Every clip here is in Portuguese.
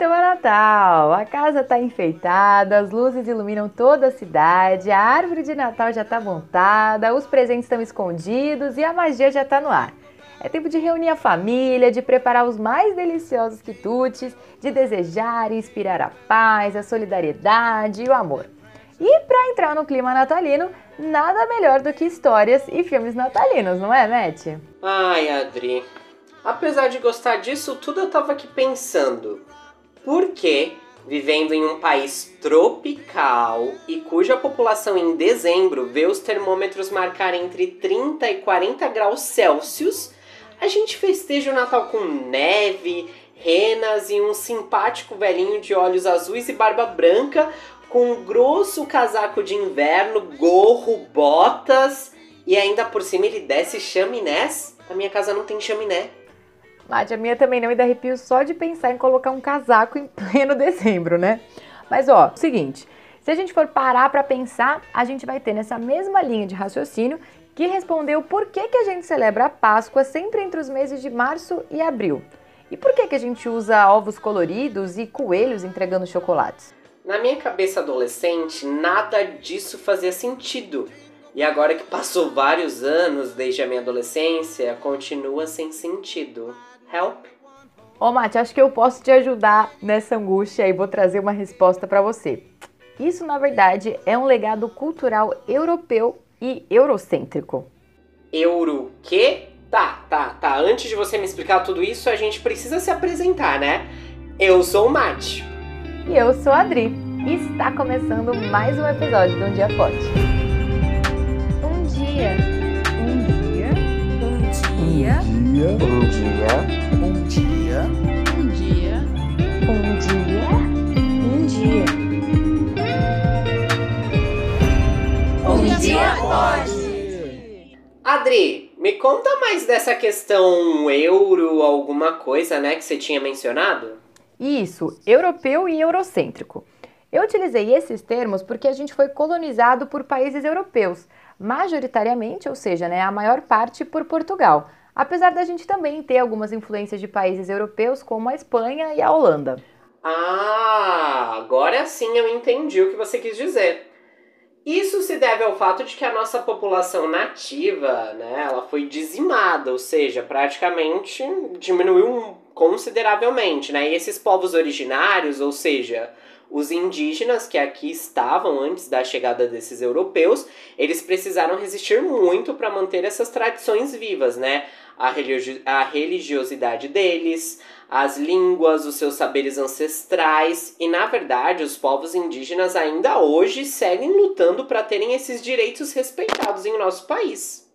Então é Natal, a casa está enfeitada, as luzes iluminam toda a cidade, a árvore de Natal já está montada, os presentes estão escondidos e a magia já está no ar. É tempo de reunir a família, de preparar os mais deliciosos quitutes, de desejar e inspirar a paz, a solidariedade e o amor. E para entrar no clima natalino, nada melhor do que histórias e filmes natalinos, não é, Matt? Ai, Adri, apesar de gostar disso tudo, eu tava aqui pensando. Por que, vivendo em um país tropical e cuja população em dezembro vê os termômetros marcar entre 30 e 40 graus Celsius, a gente festeja o Natal com neve, renas e um simpático velhinho de olhos azuis e barba branca com um grosso casaco de inverno, gorro, botas e ainda por cima ele desce chaminés. A minha casa não tem chaminé. Mate, a minha também não me dá arrepio só de pensar em colocar um casaco em pleno dezembro, né? Mas ó, seguinte, se a gente for parar para pensar, a gente vai ter nessa mesma linha de raciocínio que respondeu por que, que a gente celebra a Páscoa sempre entre os meses de março e abril. E por que, que a gente usa ovos coloridos e coelhos entregando chocolates? Na minha cabeça adolescente, nada disso fazia sentido. E agora que passou vários anos desde a minha adolescência, continua sem sentido. Help? Ô, oh, Mate, acho que eu posso te ajudar nessa angústia e vou trazer uma resposta para você. Isso, na verdade, é um legado cultural europeu e eurocêntrico. Euro quê? Tá, tá, tá. Antes de você me explicar tudo isso, a gente precisa se apresentar, né? Eu sou o Mate. E eu sou a Adri. E está começando mais um episódio do Um Dia Forte. Um dia. Um dia. Um dia. Um dia. Um dia. Conta mais dessa questão euro, alguma coisa, né, que você tinha mencionado? Isso, europeu e eurocêntrico. Eu utilizei esses termos porque a gente foi colonizado por países europeus, majoritariamente, ou seja, né, a maior parte por Portugal, apesar da gente também ter algumas influências de países europeus como a Espanha e a Holanda. Ah, agora sim eu entendi o que você quis dizer. Isso se deve ao fato de que a nossa população nativa, né, ela foi dizimada, ou seja, praticamente diminuiu consideravelmente, né? E esses povos originários, ou seja, os indígenas que aqui estavam antes da chegada desses europeus, eles precisaram resistir muito para manter essas tradições vivas, né? A, religi a religiosidade deles, as línguas, os seus saberes ancestrais, e na verdade os povos indígenas ainda hoje seguem lutando para terem esses direitos respeitados em nosso país.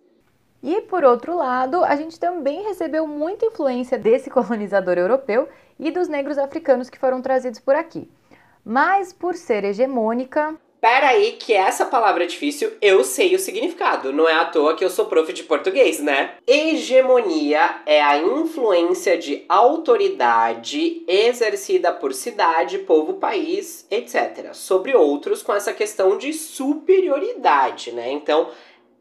E por outro lado, a gente também recebeu muita influência desse colonizador europeu e dos negros africanos que foram trazidos por aqui. Mas por ser hegemônica. Pera aí, que essa palavra é difícil, eu sei o significado. Não é à toa que eu sou prof de português, né? Hegemonia é a influência de autoridade exercida por cidade, povo, país, etc. Sobre outros com essa questão de superioridade, né? Então,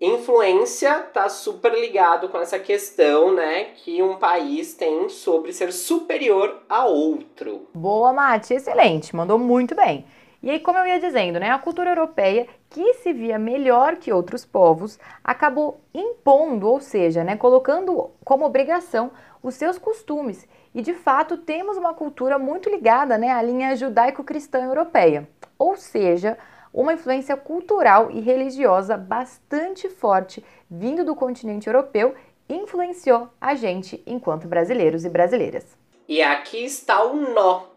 influência tá super ligado com essa questão, né, que um país tem sobre ser superior a outro. Boa, Mate, excelente, mandou muito bem. E aí, como eu ia dizendo, né, a cultura europeia, que se via melhor que outros povos, acabou impondo, ou seja, né, colocando como obrigação os seus costumes. E de fato, temos uma cultura muito ligada né, à linha judaico-cristã europeia. Ou seja, uma influência cultural e religiosa bastante forte vindo do continente europeu influenciou a gente enquanto brasileiros e brasileiras. E aqui está o nó.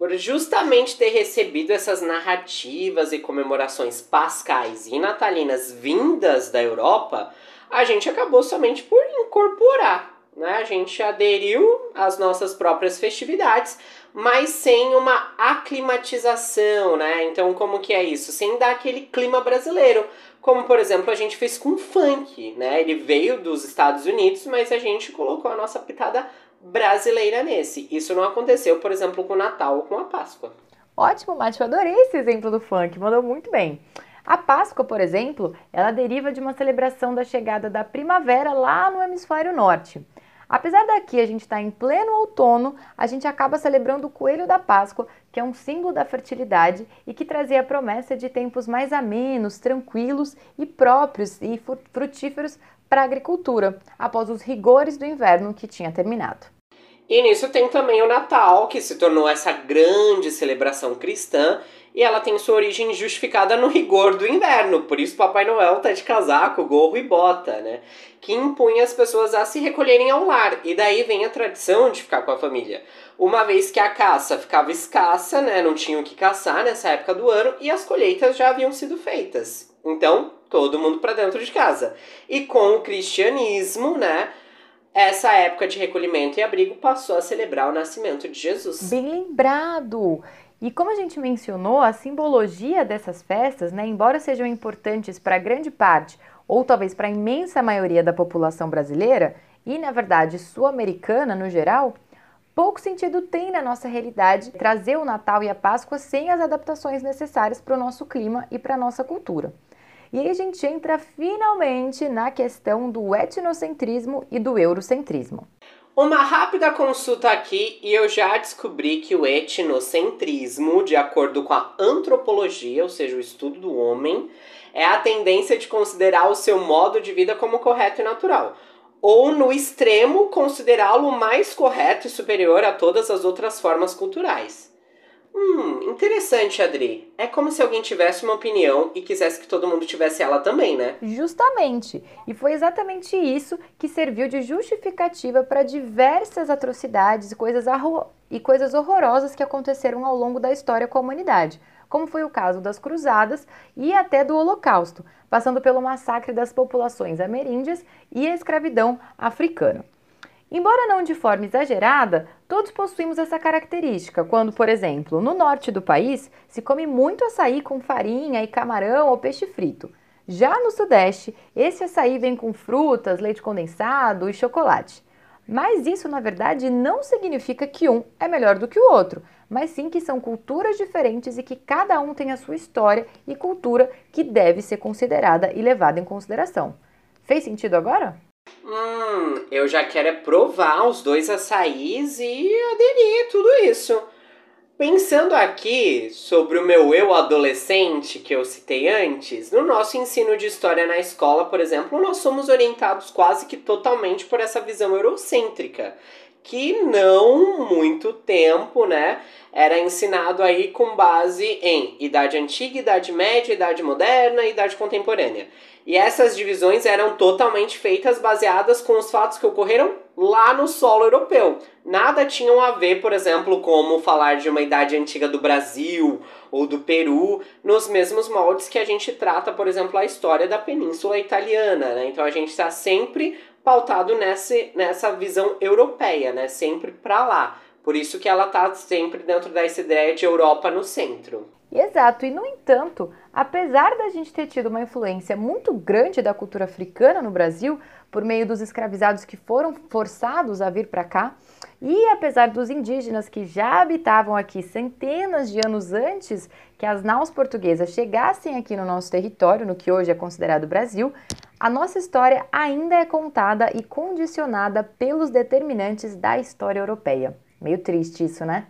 Por justamente ter recebido essas narrativas e comemorações pascais e natalinas vindas da Europa, a gente acabou somente por incorporar né? A gente aderiu às nossas próprias festividades, mas sem uma aclimatização, né? Então, como que é isso? Sem dar aquele clima brasileiro. Como, por exemplo, a gente fez com o funk, né? Ele veio dos Estados Unidos, mas a gente colocou a nossa pitada brasileira nesse. Isso não aconteceu, por exemplo, com o Natal ou com a Páscoa. Ótimo, Mati, eu adorei esse exemplo do funk, mandou muito bem. A Páscoa, por exemplo, ela deriva de uma celebração da chegada da primavera lá no hemisfério norte. Apesar daqui a gente estar tá em pleno outono, a gente acaba celebrando o coelho da Páscoa, que é um símbolo da fertilidade e que trazia a promessa de tempos mais amenos, tranquilos e próprios e frutíferos para a agricultura, após os rigores do inverno que tinha terminado. E nisso tem também o Natal, que se tornou essa grande celebração cristã e ela tem sua origem justificada no rigor do inverno. Por isso Papai Noel tá de casaco, gorro e bota, né? Que impunha as pessoas a se recolherem ao lar. E daí vem a tradição de ficar com a família. Uma vez que a caça ficava escassa, né? Não tinham que caçar nessa época do ano e as colheitas já haviam sido feitas. Então, todo mundo para dentro de casa. E com o cristianismo, né? Essa época de recolhimento e abrigo passou a celebrar o nascimento de Jesus. Bem lembrado! E como a gente mencionou, a simbologia dessas festas, né, embora sejam importantes para grande parte, ou talvez para a imensa maioria da população brasileira, e na verdade sul-americana no geral, pouco sentido tem na nossa realidade trazer o Natal e a Páscoa sem as adaptações necessárias para o nosso clima e para a nossa cultura. E aí a gente entra finalmente na questão do etnocentrismo e do eurocentrismo. Uma rápida consulta aqui e eu já descobri que o etnocentrismo, de acordo com a antropologia, ou seja, o estudo do homem, é a tendência de considerar o seu modo de vida como correto e natural. Ou, no extremo, considerá-lo mais correto e superior a todas as outras formas culturais. Hum, interessante, Adri. É como se alguém tivesse uma opinião e quisesse que todo mundo tivesse ela também, né? Justamente. E foi exatamente isso que serviu de justificativa para diversas atrocidades e coisas, e coisas horrorosas que aconteceram ao longo da história com a humanidade, como foi o caso das Cruzadas e até do Holocausto, passando pelo massacre das populações ameríndias e a escravidão africana. Embora não de forma exagerada, todos possuímos essa característica, quando, por exemplo, no norte do país se come muito açaí com farinha e camarão ou peixe frito. Já no sudeste, esse açaí vem com frutas, leite condensado e chocolate. Mas isso, na verdade, não significa que um é melhor do que o outro, mas sim que são culturas diferentes e que cada um tem a sua história e cultura que deve ser considerada e levada em consideração. Fez sentido agora? Hum, eu já quero é provar os dois açaís e aderir tudo isso. Pensando aqui sobre o meu eu adolescente que eu citei antes, no nosso ensino de história na escola, por exemplo, nós somos orientados quase que totalmente por essa visão eurocêntrica, que não muito tempo, né, era ensinado aí com base em idade antiga, idade média, idade moderna e idade contemporânea. E essas divisões eram totalmente feitas baseadas com os fatos que ocorreram lá no solo europeu. Nada tinham a ver, por exemplo, como falar de uma idade antiga do Brasil ou do Peru, nos mesmos moldes que a gente trata, por exemplo, a história da Península Italiana. Né? Então a gente está sempre pautado nessa, nessa visão europeia, né? sempre para lá. Por isso que ela está sempre dentro dessa ideia de Europa no centro. Exato, e no entanto, apesar da gente ter tido uma influência muito grande da cultura africana no Brasil, por meio dos escravizados que foram forçados a vir para cá, e apesar dos indígenas que já habitavam aqui centenas de anos antes que as naus portuguesas chegassem aqui no nosso território, no que hoje é considerado Brasil, a nossa história ainda é contada e condicionada pelos determinantes da história europeia. Meio triste isso, né?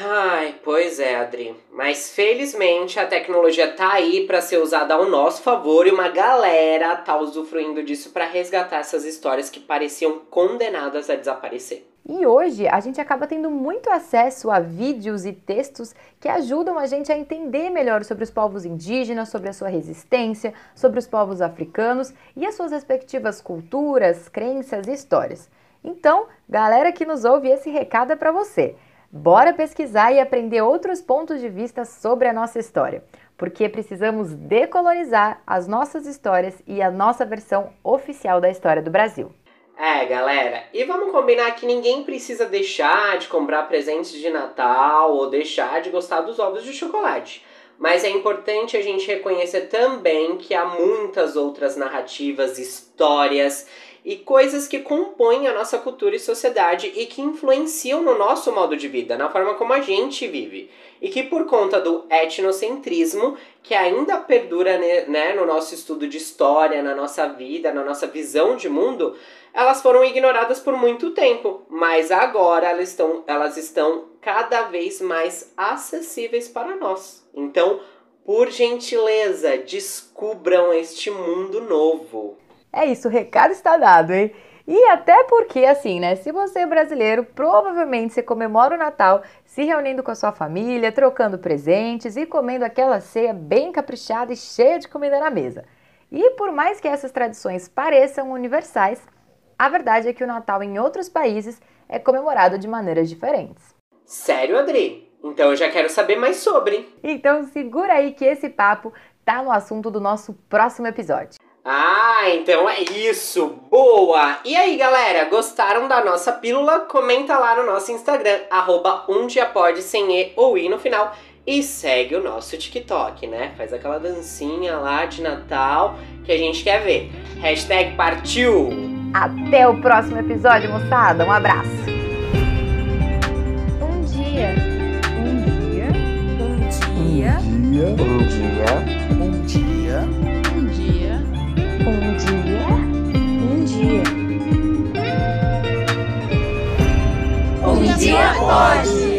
Ai, pois é, Adri. Mas felizmente a tecnologia tá aí para ser usada ao nosso favor e uma galera tá usufruindo disso para resgatar essas histórias que pareciam condenadas a desaparecer. E hoje a gente acaba tendo muito acesso a vídeos e textos que ajudam a gente a entender melhor sobre os povos indígenas, sobre a sua resistência, sobre os povos africanos e as suas respectivas culturas, crenças e histórias. Então, galera que nos ouve, esse recado é para você. Bora pesquisar e aprender outros pontos de vista sobre a nossa história, porque precisamos decolonizar as nossas histórias e a nossa versão oficial da história do Brasil. É, galera, e vamos combinar que ninguém precisa deixar de comprar presentes de Natal ou deixar de gostar dos ovos de chocolate. Mas é importante a gente reconhecer também que há muitas outras narrativas, histórias e coisas que compõem a nossa cultura e sociedade e que influenciam no nosso modo de vida, na forma como a gente vive. E que por conta do etnocentrismo, que ainda perdura né, no nosso estudo de história, na nossa vida, na nossa visão de mundo, elas foram ignoradas por muito tempo, mas agora elas estão, elas estão cada vez mais acessíveis para nós. Então, por gentileza, descubram este mundo novo. É isso, o recado está dado, hein? E até porque, assim, né? Se você é brasileiro, provavelmente você comemora o Natal se reunindo com a sua família, trocando presentes e comendo aquela ceia bem caprichada e cheia de comida na mesa. E por mais que essas tradições pareçam universais, a verdade é que o Natal em outros países é comemorado de maneiras diferentes. Sério, Adri? Então eu já quero saber mais sobre. Então segura aí que esse papo tá no assunto do nosso próximo episódio. Ah, então é isso! Boa! E aí, galera, gostaram da nossa pílula? Comenta lá no nosso Instagram, arroba um dia pode sem E ou I no final. E segue o nosso TikTok, né? Faz aquela dancinha lá de Natal que a gente quer ver. Hashtag partiu! Até o próximo episódio, moçada! Um abraço! Um dia. dia, Um dia. um dia, Um dia. um dia, Um dia. Um dia. um dia pode.